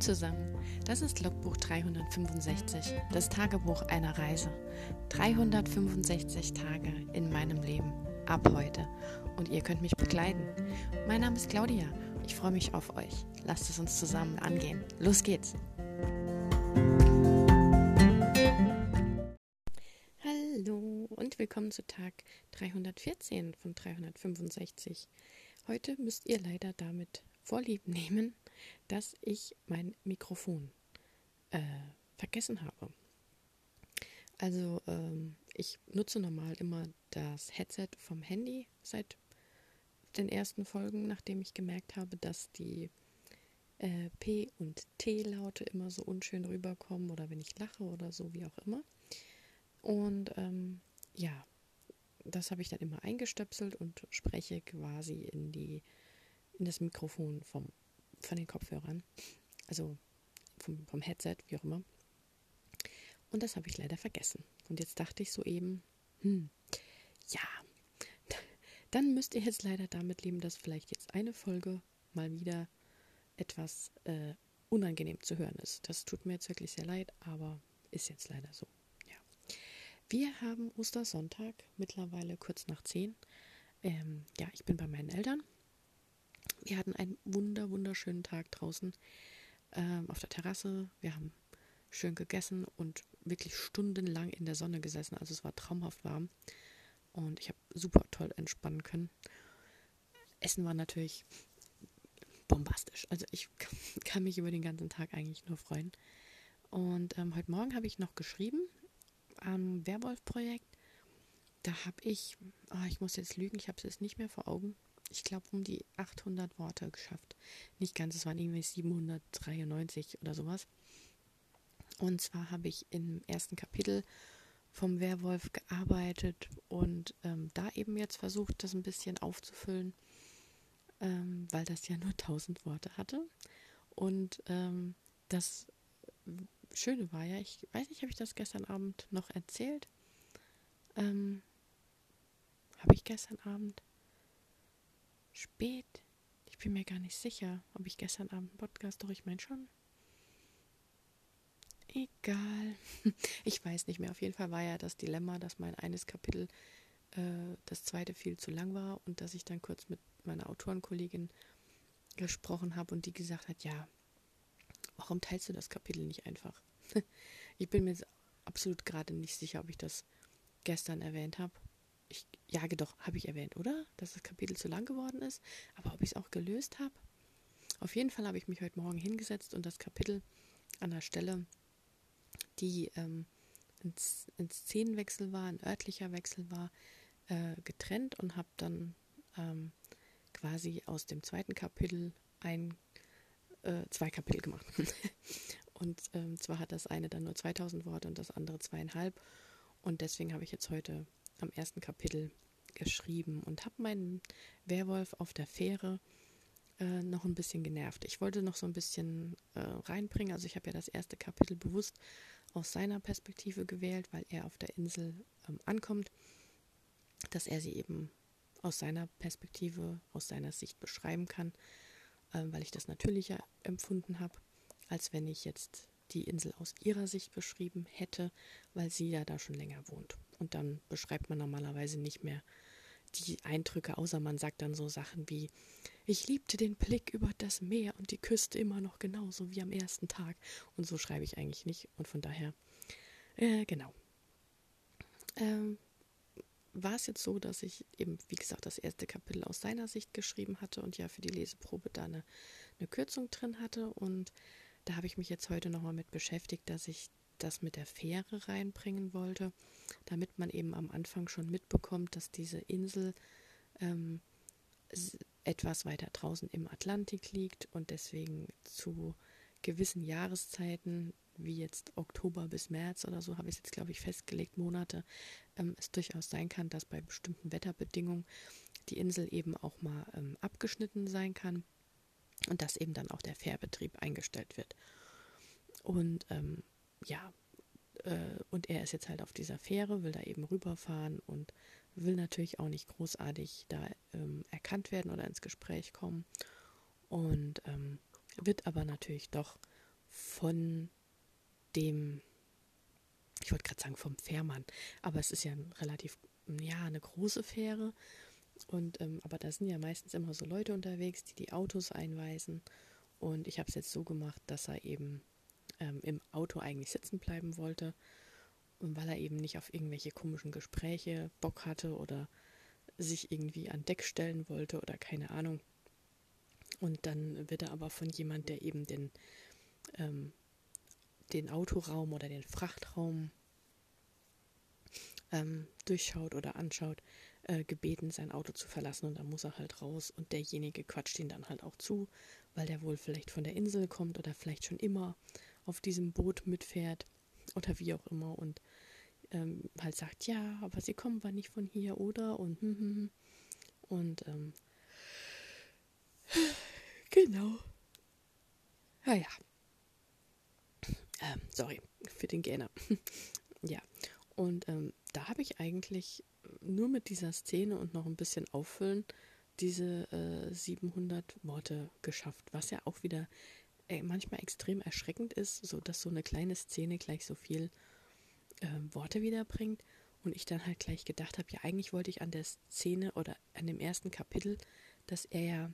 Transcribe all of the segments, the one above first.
Zusammen, das ist Logbuch 365, das Tagebuch einer Reise. 365 Tage in meinem Leben, ab heute. Und ihr könnt mich begleiten. Mein Name ist Claudia, ich freue mich auf euch. Lasst es uns zusammen angehen. Los geht's! Hallo und willkommen zu Tag 314 von 365. Heute müsst ihr leider damit Vorlieb nehmen, dass ich mein Mikrofon äh, vergessen habe. Also ähm, ich nutze normal immer das Headset vom Handy seit den ersten Folgen, nachdem ich gemerkt habe, dass die äh, P- und T-Laute immer so unschön rüberkommen oder wenn ich lache oder so, wie auch immer. Und ähm, ja, das habe ich dann immer eingestöpselt und spreche quasi in die in das Mikrofon vom von den Kopfhörern, also vom, vom Headset, wie auch immer. Und das habe ich leider vergessen. Und jetzt dachte ich so eben, hm, ja, dann müsst ihr jetzt leider damit leben, dass vielleicht jetzt eine Folge mal wieder etwas äh, unangenehm zu hören ist. Das tut mir jetzt wirklich sehr leid, aber ist jetzt leider so. Ja. Wir haben Ostersonntag, mittlerweile kurz nach zehn. Ähm, ja, ich bin bei meinen Eltern wir hatten einen wunder, wunderschönen Tag draußen ähm, auf der Terrasse. Wir haben schön gegessen und wirklich stundenlang in der Sonne gesessen. Also es war traumhaft warm und ich habe super toll entspannen können. Essen war natürlich bombastisch. Also ich kann mich über den ganzen Tag eigentlich nur freuen. Und ähm, heute Morgen habe ich noch geschrieben am Werwolf-Projekt. Da habe ich, oh, ich muss jetzt lügen, ich habe es jetzt nicht mehr vor Augen ich glaube, um die 800 Worte geschafft. Nicht ganz, es waren irgendwie 793 oder sowas. Und zwar habe ich im ersten Kapitel vom Werwolf gearbeitet und ähm, da eben jetzt versucht, das ein bisschen aufzufüllen, ähm, weil das ja nur 1000 Worte hatte. Und ähm, das Schöne war ja, ich weiß nicht, habe ich das gestern Abend noch erzählt? Ähm, habe ich gestern Abend? Spät. Ich bin mir gar nicht sicher, ob ich gestern Abend einen Podcast, doch ich meine schon. Egal. Ich weiß nicht mehr. Auf jeden Fall war ja das Dilemma, dass mein eines Kapitel, äh, das zweite viel zu lang war und dass ich dann kurz mit meiner Autorenkollegin gesprochen habe und die gesagt hat, ja, warum teilst du das Kapitel nicht einfach? ich bin mir absolut gerade nicht sicher, ob ich das gestern erwähnt habe ich jage doch, habe ich erwähnt, oder? Dass das Kapitel zu lang geworden ist. Aber ob ich es auch gelöst habe? Auf jeden Fall habe ich mich heute Morgen hingesetzt und das Kapitel an der Stelle, die ähm, ein, ein Szenenwechsel war, ein örtlicher Wechsel war, äh, getrennt und habe dann ähm, quasi aus dem zweiten Kapitel ein, äh, zwei Kapitel gemacht. und ähm, zwar hat das eine dann nur 2000 Worte und das andere zweieinhalb. Und deswegen habe ich jetzt heute am ersten Kapitel geschrieben und habe meinen Werwolf auf der Fähre äh, noch ein bisschen genervt. Ich wollte noch so ein bisschen äh, reinbringen. Also ich habe ja das erste Kapitel bewusst aus seiner Perspektive gewählt, weil er auf der Insel ähm, ankommt, dass er sie eben aus seiner Perspektive, aus seiner Sicht beschreiben kann, äh, weil ich das natürlicher empfunden habe, als wenn ich jetzt die Insel aus ihrer Sicht beschrieben hätte, weil sie ja da schon länger wohnt. Und dann beschreibt man normalerweise nicht mehr die Eindrücke, außer man sagt dann so Sachen wie, ich liebte den Blick über das Meer und die Küste immer noch genauso wie am ersten Tag. Und so schreibe ich eigentlich nicht. Und von daher, äh, genau. Ähm, war es jetzt so, dass ich eben, wie gesagt, das erste Kapitel aus seiner Sicht geschrieben hatte und ja für die Leseprobe da eine, eine Kürzung drin hatte. Und da habe ich mich jetzt heute nochmal mit beschäftigt, dass ich das mit der Fähre reinbringen wollte, damit man eben am Anfang schon mitbekommt, dass diese Insel ähm, etwas weiter draußen im Atlantik liegt und deswegen zu gewissen Jahreszeiten, wie jetzt Oktober bis März oder so, habe ich es jetzt, glaube ich, festgelegt, Monate, ähm, es durchaus sein kann, dass bei bestimmten Wetterbedingungen die Insel eben auch mal ähm, abgeschnitten sein kann und dass eben dann auch der Fährbetrieb eingestellt wird. Und ähm, ja, äh, und er ist jetzt halt auf dieser Fähre, will da eben rüberfahren und will natürlich auch nicht großartig da ähm, erkannt werden oder ins Gespräch kommen. Und ähm, wird aber natürlich doch von dem, ich wollte gerade sagen vom Fährmann, aber es ist ja relativ, ja, eine große Fähre. Und ähm, aber da sind ja meistens immer so Leute unterwegs, die die Autos einweisen. Und ich habe es jetzt so gemacht, dass er eben ähm, im Auto eigentlich sitzen bleiben wollte. Und weil er eben nicht auf irgendwelche komischen Gespräche Bock hatte oder sich irgendwie an Deck stellen wollte oder keine Ahnung. Und dann wird er aber von jemand, der eben den, ähm, den Autoraum oder den Frachtraum ähm, durchschaut oder anschaut, äh, gebeten, sein Auto zu verlassen. Und dann muss er halt raus. Und derjenige quatscht ihn dann halt auch zu, weil der wohl vielleicht von der Insel kommt oder vielleicht schon immer auf diesem Boot mitfährt oder wie auch immer. Und ähm, halt sagt, ja, aber sie kommen war nicht von hier, oder? Und, hm, hm, hm. und ähm, genau. Ja, ja. Ähm, sorry für den Gähner. ja, und ähm, da habe ich eigentlich nur mit dieser Szene und noch ein bisschen auffüllen diese äh, 700 Worte geschafft, was ja auch wieder manchmal extrem erschreckend ist, so dass so eine kleine Szene gleich so viel äh, Worte wiederbringt und ich dann halt gleich gedacht habe, ja eigentlich wollte ich an der Szene oder an dem ersten Kapitel, dass er ja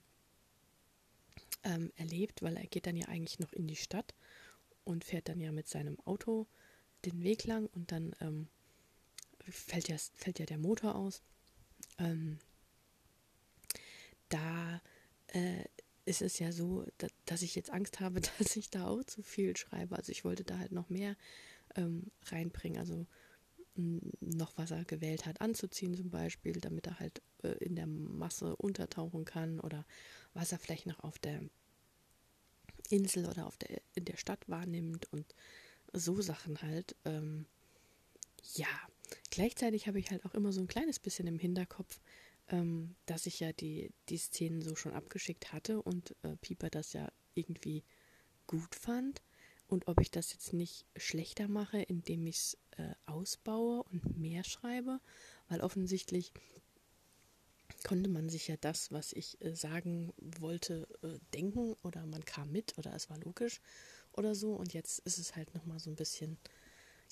ähm, erlebt, weil er geht dann ja eigentlich noch in die Stadt und fährt dann ja mit seinem Auto den Weg lang und dann ähm, fällt, ja, fällt ja der Motor aus. Ähm, da äh, ist es ja so, dass, ich jetzt Angst habe, dass ich da auch zu viel schreibe. Also ich wollte da halt noch mehr ähm, reinbringen. Also noch was er gewählt hat anzuziehen zum Beispiel, damit er halt äh, in der Masse untertauchen kann oder was er vielleicht noch auf der Insel oder auf der, in der Stadt wahrnimmt und so Sachen halt. Ähm, ja, gleichzeitig habe ich halt auch immer so ein kleines bisschen im Hinterkopf, ähm, dass ich ja die, die Szenen so schon abgeschickt hatte und äh, Pieper das ja irgendwie gut fand. Und ob ich das jetzt nicht schlechter mache, indem ich es äh, ausbaue und mehr schreibe, weil offensichtlich konnte man sich ja das, was ich äh, sagen wollte, äh, denken oder man kam mit oder es war logisch oder so. Und jetzt ist es halt nochmal so ein bisschen,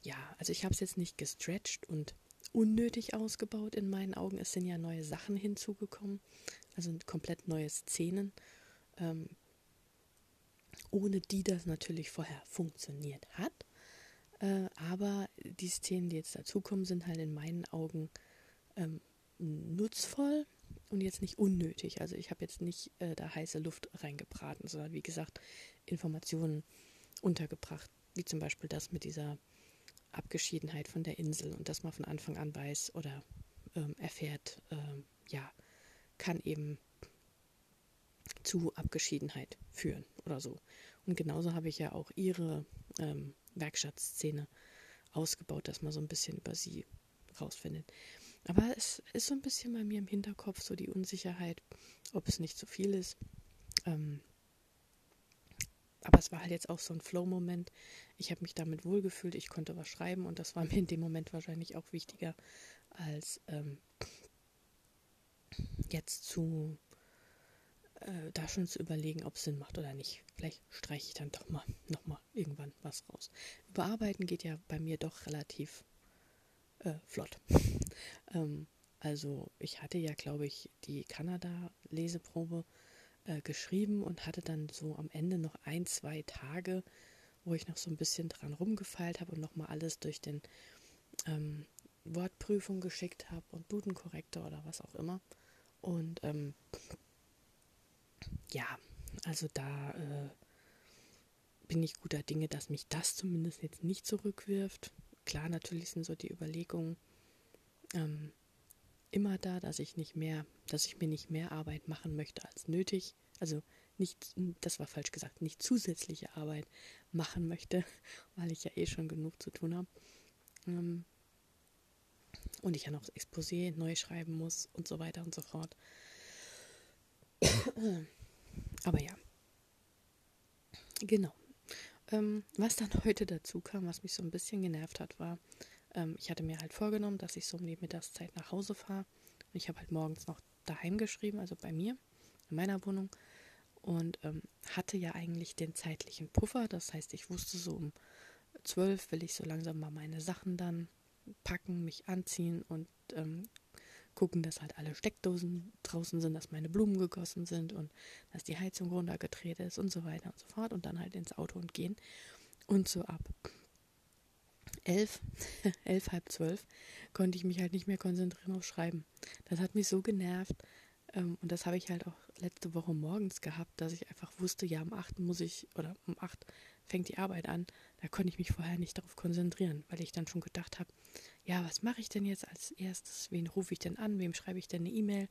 ja, also ich habe es jetzt nicht gestretched und unnötig ausgebaut in meinen Augen. Es sind ja neue Sachen hinzugekommen, also komplett neue Szenen, ähm, ohne die das natürlich vorher funktioniert hat. Äh, aber die Szenen, die jetzt dazukommen, sind halt in meinen Augen ähm, nutzvoll und jetzt nicht unnötig. Also ich habe jetzt nicht äh, da heiße Luft reingebraten, sondern wie gesagt Informationen untergebracht, wie zum Beispiel das mit dieser Abgeschiedenheit von der Insel und dass man von Anfang an weiß oder ähm, erfährt, ähm, ja, kann eben zu Abgeschiedenheit führen oder so. Und genauso habe ich ja auch ihre ähm, Werkstattszene ausgebaut, dass man so ein bisschen über sie rausfindet. Aber es ist so ein bisschen bei mir im Hinterkopf so die Unsicherheit, ob es nicht zu viel ist. Ähm, aber es war halt jetzt auch so ein Flow-Moment. Ich habe mich damit wohlgefühlt, ich konnte was schreiben und das war mir in dem Moment wahrscheinlich auch wichtiger, als ähm, jetzt zu äh, da schon zu überlegen, ob es Sinn macht oder nicht. Vielleicht streiche ich dann doch mal nochmal irgendwann was raus. Überarbeiten geht ja bei mir doch relativ äh, flott. ähm, also ich hatte ja, glaube ich, die Kanada-Leseprobe äh, geschrieben und hatte dann so am Ende noch ein, zwei Tage, wo ich noch so ein bisschen dran rumgefeilt habe und nochmal alles durch den ähm, Wortprüfung geschickt habe und Dudenkorrektor oder was auch immer. Und ähm, ja, also da äh, bin ich guter Dinge, dass mich das zumindest jetzt nicht zurückwirft. Klar, natürlich sind so die Überlegungen ähm, immer da, dass ich nicht mehr, dass ich mir nicht mehr Arbeit machen möchte als nötig. Also nicht, das war falsch gesagt, nicht zusätzliche Arbeit machen möchte, weil ich ja eh schon genug zu tun habe. Ähm, und ich ja noch das Exposé neu schreiben muss und so weiter und so fort. Aber ja. Genau. Ähm, was dann heute dazu kam, was mich so ein bisschen genervt hat, war, ähm, ich hatte mir halt vorgenommen, dass ich so um die Mittagszeit nach Hause fahre. Und ich habe halt morgens noch daheim geschrieben, also bei mir, in meiner Wohnung. und ähm, hatte ja eigentlich den zeitlichen Puffer. Das heißt, ich wusste so um zwölf will ich so langsam mal meine Sachen dann packen, mich anziehen und ähm, gucken, dass halt alle Steckdosen draußen sind, dass meine Blumen gegossen sind und dass die Heizung runtergedreht ist und so weiter und so fort und dann halt ins Auto und gehen. Und so ab elf, elf, halb zwölf konnte ich mich halt nicht mehr konzentrieren auf Schreiben. Das hat mich so genervt ähm, und das habe ich halt auch letzte Woche morgens gehabt, dass ich einfach wusste, ja, um acht muss ich oder um acht fängt die Arbeit an. Da konnte ich mich vorher nicht darauf konzentrieren, weil ich dann schon gedacht habe, ja, was mache ich denn jetzt als erstes? Wen rufe ich denn an? Wem schreibe ich denn eine E-Mail?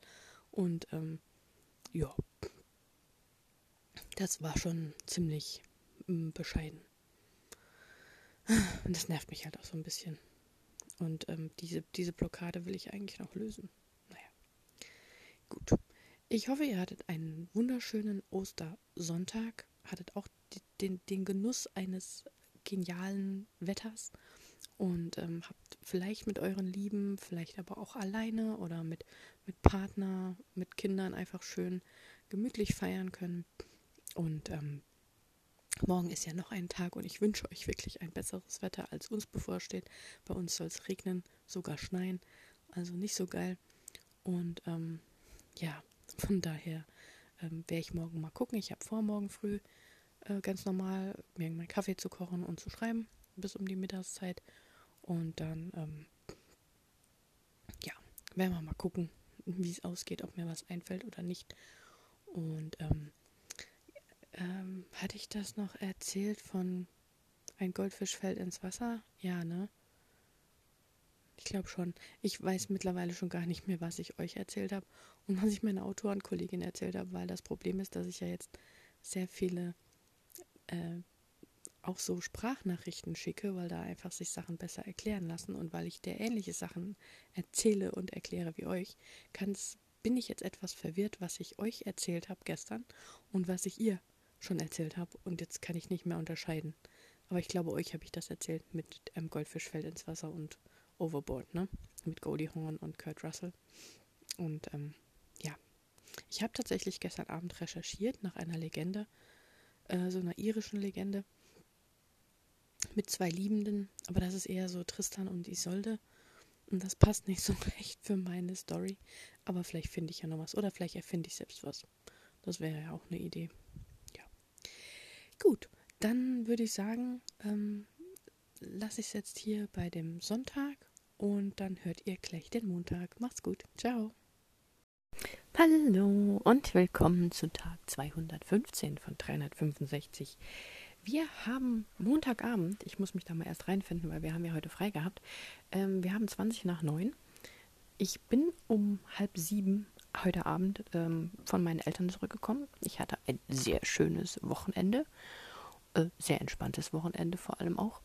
Und ähm, ja, das war schon ziemlich ähm, bescheiden. Und das nervt mich halt auch so ein bisschen. Und ähm, diese, diese Blockade will ich eigentlich noch lösen. Naja, gut. Ich hoffe, ihr hattet einen wunderschönen Ostersonntag, hattet auch den, den Genuss eines genialen Wetters und ähm, habt vielleicht mit euren Lieben, vielleicht aber auch alleine oder mit, mit Partner, mit Kindern einfach schön gemütlich feiern können. Und ähm, morgen ist ja noch ein Tag und ich wünsche euch wirklich ein besseres Wetter, als uns bevorsteht. Bei uns soll es regnen, sogar schneien, also nicht so geil. Und ähm, ja, von daher ähm, werde ich morgen mal gucken. Ich habe vor, morgen früh äh, ganz normal mir meinen Kaffee zu kochen und zu schreiben bis um die Mittagszeit. Und dann, ähm, ja, werden wir mal gucken, wie es ausgeht, ob mir was einfällt oder nicht. Und ähm, ähm, hatte ich das noch erzählt von ein Goldfisch fällt ins Wasser? Ja, ne? Ich glaube schon. Ich weiß mittlerweile schon gar nicht mehr, was ich euch erzählt habe und was ich meiner Autorenkollegin erzählt habe, weil das Problem ist, dass ich ja jetzt sehr viele äh, auch so Sprachnachrichten schicke, weil da einfach sich Sachen besser erklären lassen und weil ich der ähnliche Sachen erzähle und erkläre wie euch, kann's, bin ich jetzt etwas verwirrt, was ich euch erzählt habe gestern und was ich ihr schon erzählt habe und jetzt kann ich nicht mehr unterscheiden. Aber ich glaube, euch habe ich das erzählt mit ähm, Goldfisch fällt ins Wasser und Overboard, ne? Mit Goldie Horn und Kurt Russell. Und ähm, ja, ich habe tatsächlich gestern Abend recherchiert nach einer Legende, äh, so einer irischen Legende mit zwei Liebenden, aber das ist eher so Tristan und Isolde. Und das passt nicht so recht für meine Story. Aber vielleicht finde ich ja noch was. Oder vielleicht erfinde ich selbst was. Das wäre ja auch eine Idee. Gut, dann würde ich sagen, ähm, lasse ich es jetzt hier bei dem Sonntag und dann hört ihr gleich den Montag. Macht's gut. Ciao. Hallo und willkommen zu Tag 215 von 365 wir haben Montagabend, ich muss mich da mal erst reinfinden, weil wir haben ja heute frei gehabt. Ähm, wir haben 20 nach 9. Ich bin um halb sieben heute Abend ähm, von meinen Eltern zurückgekommen. Ich hatte ein sehr schönes Wochenende. Äh, sehr entspanntes Wochenende vor allem auch.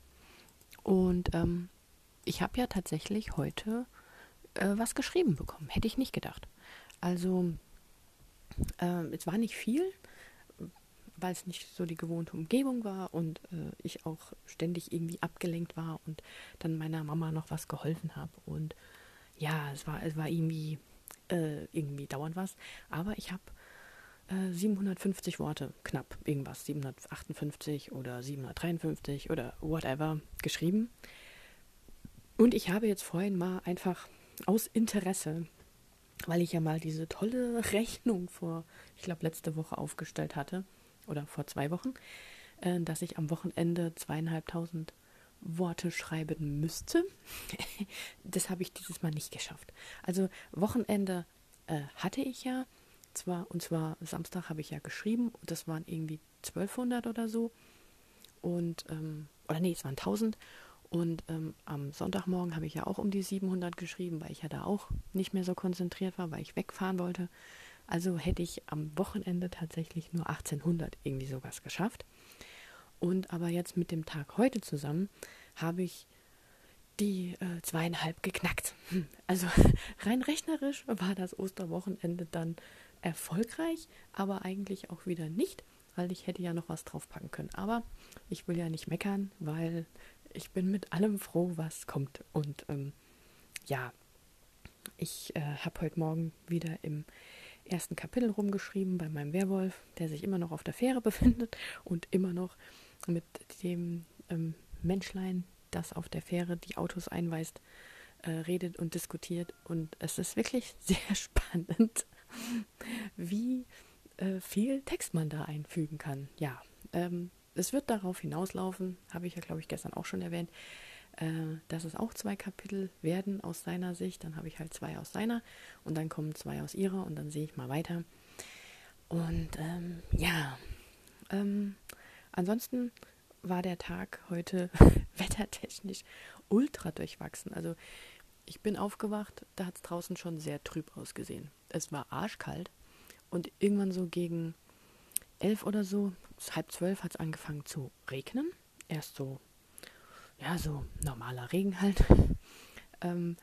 Und ähm, ich habe ja tatsächlich heute äh, was geschrieben bekommen. Hätte ich nicht gedacht. Also, äh, es war nicht viel weil es nicht so die gewohnte Umgebung war und äh, ich auch ständig irgendwie abgelenkt war und dann meiner Mama noch was geholfen habe. Und ja, es war, es war irgendwie, äh, irgendwie dauernd was. Aber ich habe äh, 750 Worte, knapp irgendwas, 758 oder 753 oder whatever geschrieben. Und ich habe jetzt vorhin mal einfach aus Interesse, weil ich ja mal diese tolle Rechnung vor, ich glaube, letzte Woche aufgestellt hatte, oder vor zwei Wochen, äh, dass ich am Wochenende zweieinhalbtausend Worte schreiben müsste. das habe ich dieses Mal nicht geschafft. Also Wochenende äh, hatte ich ja, zwar und zwar Samstag habe ich ja geschrieben, das waren irgendwie 1200 oder so und ähm, oder nee, es waren 1000 und ähm, am Sonntagmorgen habe ich ja auch um die 700 geschrieben, weil ich ja da auch nicht mehr so konzentriert war, weil ich wegfahren wollte. Also hätte ich am Wochenende tatsächlich nur 1800 irgendwie sowas geschafft. Und aber jetzt mit dem Tag heute zusammen habe ich die äh, zweieinhalb geknackt. Hm. Also rein rechnerisch war das Osterwochenende dann erfolgreich, aber eigentlich auch wieder nicht, weil ich hätte ja noch was draufpacken können. Aber ich will ja nicht meckern, weil ich bin mit allem froh, was kommt. Und ähm, ja, ich äh, habe heute Morgen wieder im ersten Kapitel rumgeschrieben bei meinem Werwolf, der sich immer noch auf der Fähre befindet und immer noch mit dem ähm, Menschlein, das auf der Fähre die Autos einweist, äh, redet und diskutiert. Und es ist wirklich sehr spannend, wie äh, viel Text man da einfügen kann. Ja, ähm, es wird darauf hinauslaufen, habe ich ja, glaube ich, gestern auch schon erwähnt, äh, dass es auch zwei Kapitel werden aus seiner Sicht. Dann habe ich halt zwei aus seiner und dann kommen zwei aus ihrer und dann sehe ich mal weiter. Und ähm, ja, ähm, ansonsten war der Tag heute wettertechnisch ultra durchwachsen. Also ich bin aufgewacht, da hat es draußen schon sehr trüb ausgesehen. Es war arschkalt und irgendwann so gegen elf oder so, halb zwölf hat es angefangen zu regnen. Erst so, ja, so normaler Regen halt. ähm,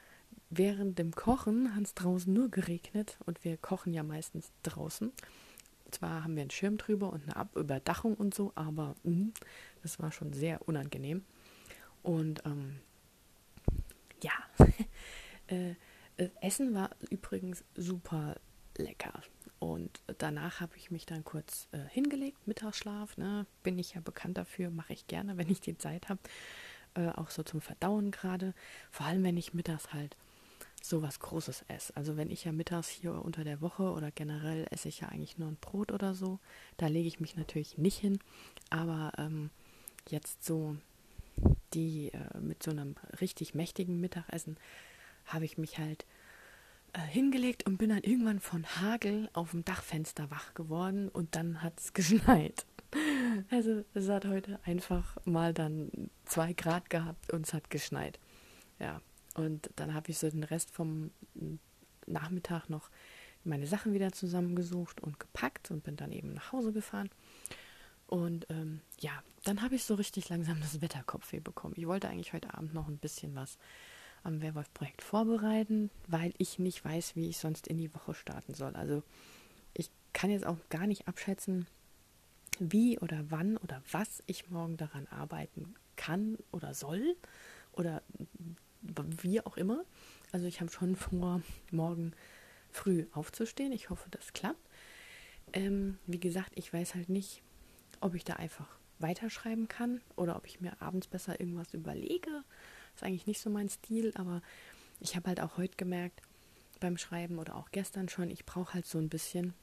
während dem Kochen hat es draußen nur geregnet und wir kochen ja meistens draußen. Zwar haben wir einen Schirm drüber und eine Abüberdachung und so, aber mh, das war schon sehr unangenehm. Und ähm, ja, äh, äh, Essen war übrigens super lecker. Und danach habe ich mich dann kurz äh, hingelegt, Mittagsschlaf. Ne? Bin ich ja bekannt dafür, mache ich gerne, wenn ich die Zeit habe. Äh, auch so zum Verdauen gerade. Vor allem, wenn ich mittags halt so was Großes esse. Also wenn ich ja mittags hier unter der Woche oder generell esse ich ja eigentlich nur ein Brot oder so. Da lege ich mich natürlich nicht hin. Aber ähm, jetzt so die äh, mit so einem richtig mächtigen Mittagessen habe ich mich halt äh, hingelegt und bin dann irgendwann von Hagel auf dem Dachfenster wach geworden und dann hat es geschneit. Also es hat heute einfach mal dann zwei Grad gehabt und es hat geschneit. Ja, und dann habe ich so den Rest vom Nachmittag noch meine Sachen wieder zusammengesucht und gepackt und bin dann eben nach Hause gefahren. Und ähm, ja, dann habe ich so richtig langsam das Wetterkopfweh bekommen. Ich wollte eigentlich heute Abend noch ein bisschen was am Werwolf-Projekt vorbereiten, weil ich nicht weiß, wie ich sonst in die Woche starten soll. Also ich kann jetzt auch gar nicht abschätzen, wie oder wann oder was ich morgen daran arbeiten kann oder soll oder wie auch immer. Also ich habe schon vor, morgen früh aufzustehen. Ich hoffe, das klappt. Ähm, wie gesagt, ich weiß halt nicht, ob ich da einfach weiterschreiben kann oder ob ich mir abends besser irgendwas überlege ist eigentlich nicht so mein Stil, aber ich habe halt auch heute gemerkt beim Schreiben oder auch gestern schon, ich brauche halt so ein bisschen,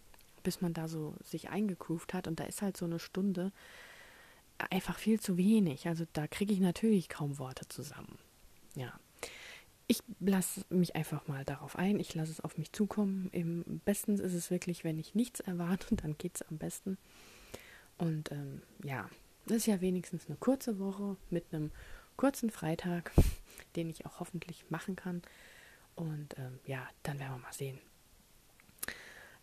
bis man da so sich eingegroovt hat und da ist halt so eine Stunde einfach viel zu wenig. Also da kriege ich natürlich kaum Worte zusammen. Ja. Ich lasse mich einfach mal darauf ein, ich lasse es auf mich zukommen. Im besten ist es wirklich, wenn ich nichts erwarte, dann geht es am besten. Und ähm, ja, das ist ja wenigstens eine kurze Woche mit einem kurzen Freitag, den ich auch hoffentlich machen kann. Und ähm, ja, dann werden wir mal sehen.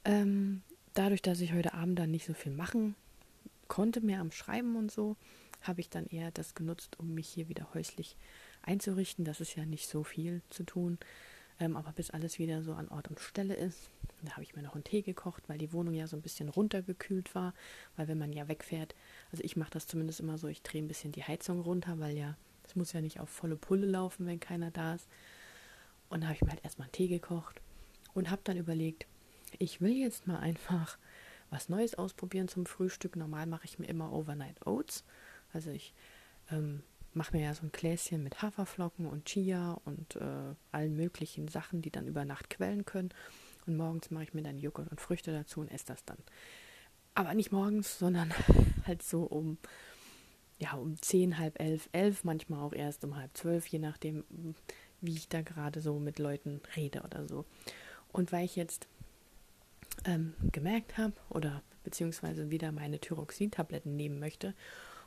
Ähm, dadurch, dass ich heute Abend dann nicht so viel machen konnte, mehr am Schreiben und so, habe ich dann eher das genutzt, um mich hier wieder häuslich einzurichten. Das ist ja nicht so viel zu tun. Ähm, aber bis alles wieder so an Ort und Stelle ist, da habe ich mir noch einen Tee gekocht, weil die Wohnung ja so ein bisschen runtergekühlt war. Weil wenn man ja wegfährt, also ich mache das zumindest immer so, ich drehe ein bisschen die Heizung runter, weil ja es muss ja nicht auf volle Pulle laufen, wenn keiner da ist. Und da habe ich mir halt erstmal einen Tee gekocht und habe dann überlegt, ich will jetzt mal einfach was Neues ausprobieren zum Frühstück. Normal mache ich mir immer Overnight Oats. Also ich ähm, mache mir ja so ein Gläschen mit Haferflocken und Chia und äh, allen möglichen Sachen, die dann über Nacht quellen können. Und morgens mache ich mir dann Joghurt und Früchte dazu und esse das dann. Aber nicht morgens, sondern halt so um ja, um zehn, halb elf, elf, manchmal auch erst um halb zwölf, je nachdem, wie ich da gerade so mit Leuten rede oder so. Und weil ich jetzt ähm, gemerkt habe oder beziehungsweise wieder meine Thyroxin-Tabletten nehmen möchte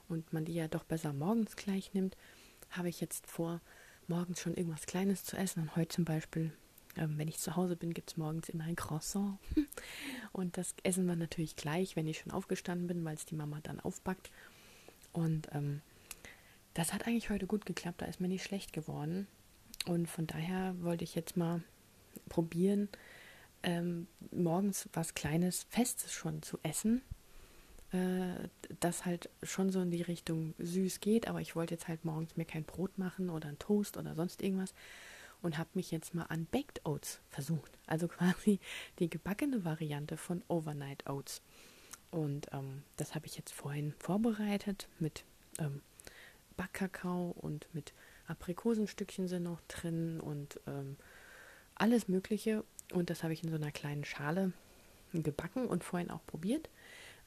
und man die ja doch besser morgens gleich nimmt, habe ich jetzt vor, morgens schon irgendwas Kleines zu essen. Und heute zum Beispiel, ähm, wenn ich zu Hause bin, gibt es morgens immer ein Croissant. und das essen wir natürlich gleich, wenn ich schon aufgestanden bin, weil es die Mama dann aufbackt. Und ähm, das hat eigentlich heute gut geklappt, da ist mir nicht schlecht geworden. Und von daher wollte ich jetzt mal probieren, ähm, morgens was Kleines, Festes schon zu essen. Äh, das halt schon so in die Richtung süß geht, aber ich wollte jetzt halt morgens mir kein Brot machen oder ein Toast oder sonst irgendwas. und habe mich jetzt mal an Baked Oats versucht. Also quasi die gebackene Variante von Overnight Oats. Und ähm, das habe ich jetzt vorhin vorbereitet mit ähm, Backkakao und mit Aprikosenstückchen sind noch drin und ähm, alles Mögliche. Und das habe ich in so einer kleinen Schale gebacken und vorhin auch probiert.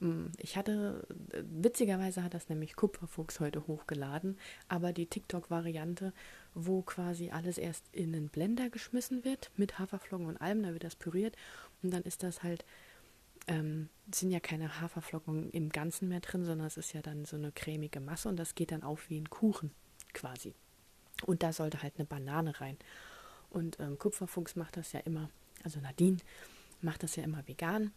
Mm, ich hatte, witzigerweise hat das nämlich Kupferfuchs heute hochgeladen, aber die TikTok-Variante, wo quasi alles erst in einen Blender geschmissen wird mit Haferflocken und allem, da wird das püriert und dann ist das halt, ähm, sind ja keine Haferflocken im Ganzen mehr drin, sondern es ist ja dann so eine cremige Masse und das geht dann auf wie ein Kuchen quasi. Und da sollte halt eine Banane rein. Und ähm, Kupferfuchs macht das ja immer, also Nadine macht das ja immer vegan.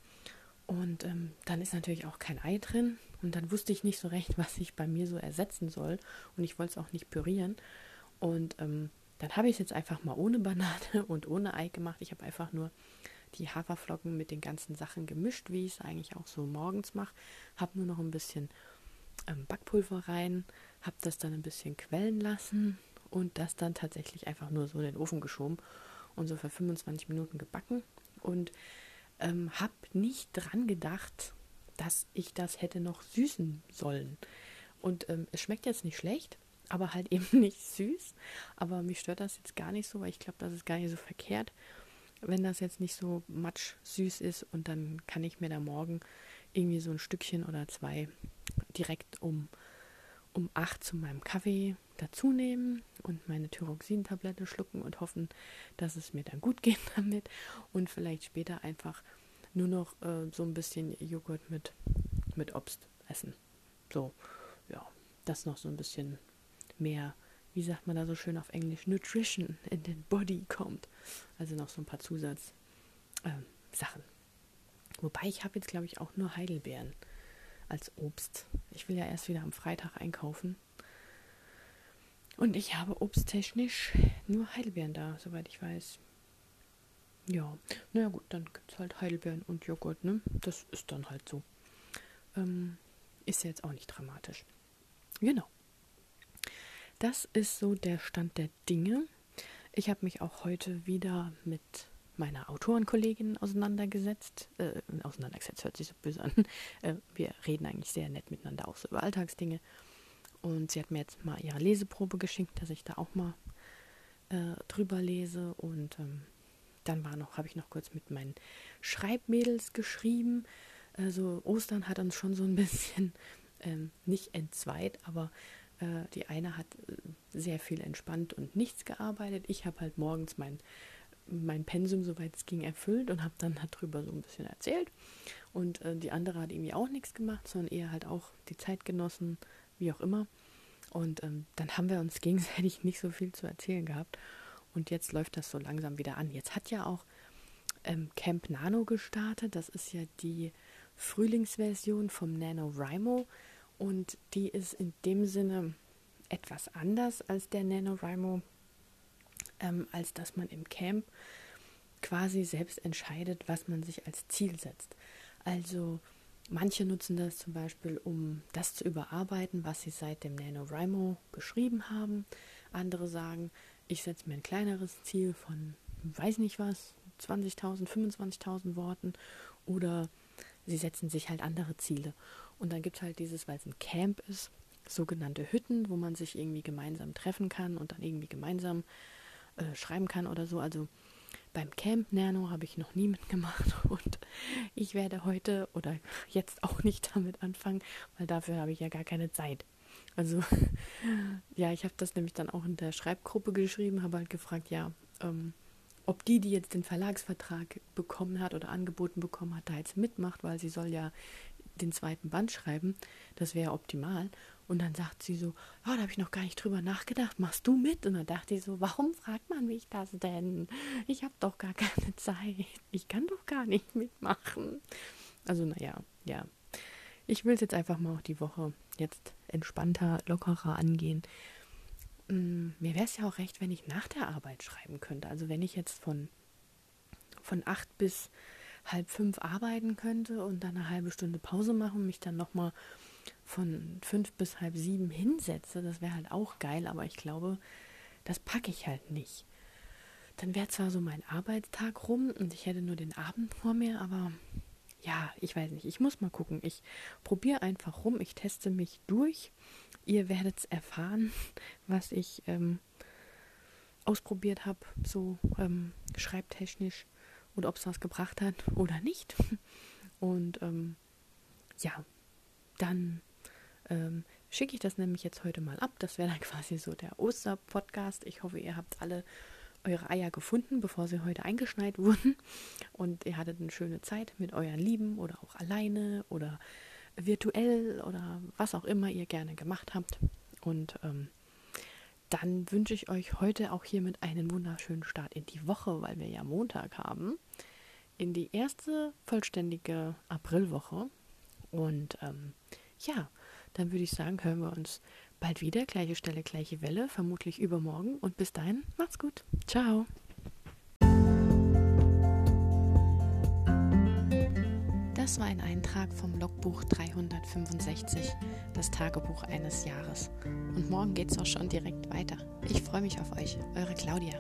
Und ähm, dann ist natürlich auch kein Ei drin. Und dann wusste ich nicht so recht, was ich bei mir so ersetzen soll. Und ich wollte es auch nicht pürieren. Und ähm, dann habe ich es jetzt einfach mal ohne Banane und ohne Ei gemacht. Ich habe einfach nur die Haferflocken mit den ganzen Sachen gemischt, wie ich es eigentlich auch so morgens mache. Habe nur noch ein bisschen ähm, Backpulver rein, habe das dann ein bisschen quellen lassen und das dann tatsächlich einfach nur so in den Ofen geschoben und so für 25 Minuten gebacken und ähm, habe nicht dran gedacht, dass ich das hätte noch süßen sollen. Und ähm, es schmeckt jetzt nicht schlecht, aber halt eben nicht süß. Aber mich stört das jetzt gar nicht so, weil ich glaube, das ist gar nicht so verkehrt, wenn das jetzt nicht so matsch süß ist. Und dann kann ich mir da morgen irgendwie so ein Stückchen oder zwei direkt um, um acht zu meinem Kaffee dazu nehmen und meine Thyroxin-Tablette schlucken und hoffen, dass es mir dann gut geht damit und vielleicht später einfach nur noch äh, so ein bisschen Joghurt mit, mit Obst essen. So, ja, das noch so ein bisschen mehr, wie sagt man da so schön auf Englisch, Nutrition in den Body kommt. Also noch so ein paar Zusatzsachen. Ähm, Wobei ich habe jetzt, glaube ich, auch nur Heidelbeeren als Obst. Ich will ja erst wieder am Freitag einkaufen. Und ich habe obsttechnisch nur Heidelbeeren da, soweit ich weiß. Ja, naja gut, dann gibt es halt Heidelbeeren und Joghurt, ne? Das ist dann halt so. Ähm, ist ja jetzt auch nicht dramatisch. Genau. Das ist so der Stand der Dinge. Ich habe mich auch heute wieder mit meiner Autorenkollegin auseinandergesetzt. Äh, auseinandergesetzt hört sich so böse an. Äh, wir reden eigentlich sehr nett miteinander auch so über Alltagsdinge. Und sie hat mir jetzt mal ihre Leseprobe geschickt, dass ich da auch mal äh, drüber lese. Und ähm, dann war noch, habe ich noch kurz mit meinen Schreibmädels geschrieben. Also Ostern hat uns schon so ein bisschen ähm, nicht entzweit, aber äh, die eine hat äh, sehr viel entspannt und nichts gearbeitet. Ich habe halt morgens mein mein Pensum, soweit es ging, erfüllt und habe dann darüber so ein bisschen erzählt. Und äh, die andere hat irgendwie auch nichts gemacht, sondern eher halt auch die Zeit genossen, wie auch immer. Und ähm, dann haben wir uns gegenseitig nicht so viel zu erzählen gehabt. Und jetzt läuft das so langsam wieder an. Jetzt hat ja auch ähm, Camp Nano gestartet. Das ist ja die Frühlingsversion vom NaNoWriMo. Und die ist in dem Sinne etwas anders als der NaNoWriMo ähm, als dass man im Camp quasi selbst entscheidet, was man sich als Ziel setzt. Also manche nutzen das zum Beispiel, um das zu überarbeiten, was sie seit dem NaNoWriMo geschrieben haben. Andere sagen, ich setze mir ein kleineres Ziel von, weiß nicht was, 20.000, 25.000 Worten oder sie setzen sich halt andere Ziele. Und dann gibt es halt dieses, weil es ein Camp ist, sogenannte Hütten, wo man sich irgendwie gemeinsam treffen kann und dann irgendwie gemeinsam äh, schreiben kann oder so. Also beim Camp Nano habe ich noch nie mitgemacht und ich werde heute oder jetzt auch nicht damit anfangen, weil dafür habe ich ja gar keine Zeit. Also ja, ich habe das nämlich dann auch in der Schreibgruppe geschrieben, habe halt gefragt, ja, ähm, ob die, die jetzt den Verlagsvertrag bekommen hat oder angeboten bekommen hat, da jetzt mitmacht, weil sie soll ja den zweiten Band schreiben. Das wäre optimal. Und dann sagt sie so, oh, da habe ich noch gar nicht drüber nachgedacht, machst du mit? Und dann dachte ich so, warum fragt man mich das denn? Ich habe doch gar keine Zeit. Ich kann doch gar nicht mitmachen. Also naja, ja. Ich will es jetzt einfach mal auch die Woche jetzt entspannter, lockerer angehen. Mm, mir wäre es ja auch recht, wenn ich nach der Arbeit schreiben könnte. Also wenn ich jetzt von, von acht bis halb fünf arbeiten könnte und dann eine halbe Stunde Pause machen mich dann nochmal von fünf bis halb sieben hinsetze, das wäre halt auch geil, aber ich glaube, das packe ich halt nicht. dann wäre zwar so mein Arbeitstag rum und ich hätte nur den Abend vor mir, aber ja, ich weiß nicht. Ich muss mal gucken. Ich probiere einfach rum. Ich teste mich durch. Ihr werdet erfahren, was ich ähm, ausprobiert habe, so ähm, schreibtechnisch und ob es was gebracht hat oder nicht. Und ähm, ja, dann ähm, schicke ich das nämlich jetzt heute mal ab. Das wäre dann quasi so der Osterpodcast. Ich hoffe, ihr habt alle eure Eier gefunden, bevor sie heute eingeschneit wurden. Und ihr hattet eine schöne Zeit mit euren Lieben oder auch alleine oder virtuell oder was auch immer ihr gerne gemacht habt. Und ähm, dann wünsche ich euch heute auch hiermit einen wunderschönen Start in die Woche, weil wir ja Montag haben, in die erste vollständige Aprilwoche. Und ähm, ja, dann würde ich sagen, hören wir uns bald wieder. Gleiche Stelle, gleiche Welle, vermutlich übermorgen. Und bis dahin, macht's gut. Ciao. Das war ein Eintrag vom Logbuch 365, das Tagebuch eines Jahres. Und morgen geht's auch schon direkt weiter. Ich freue mich auf euch, eure Claudia.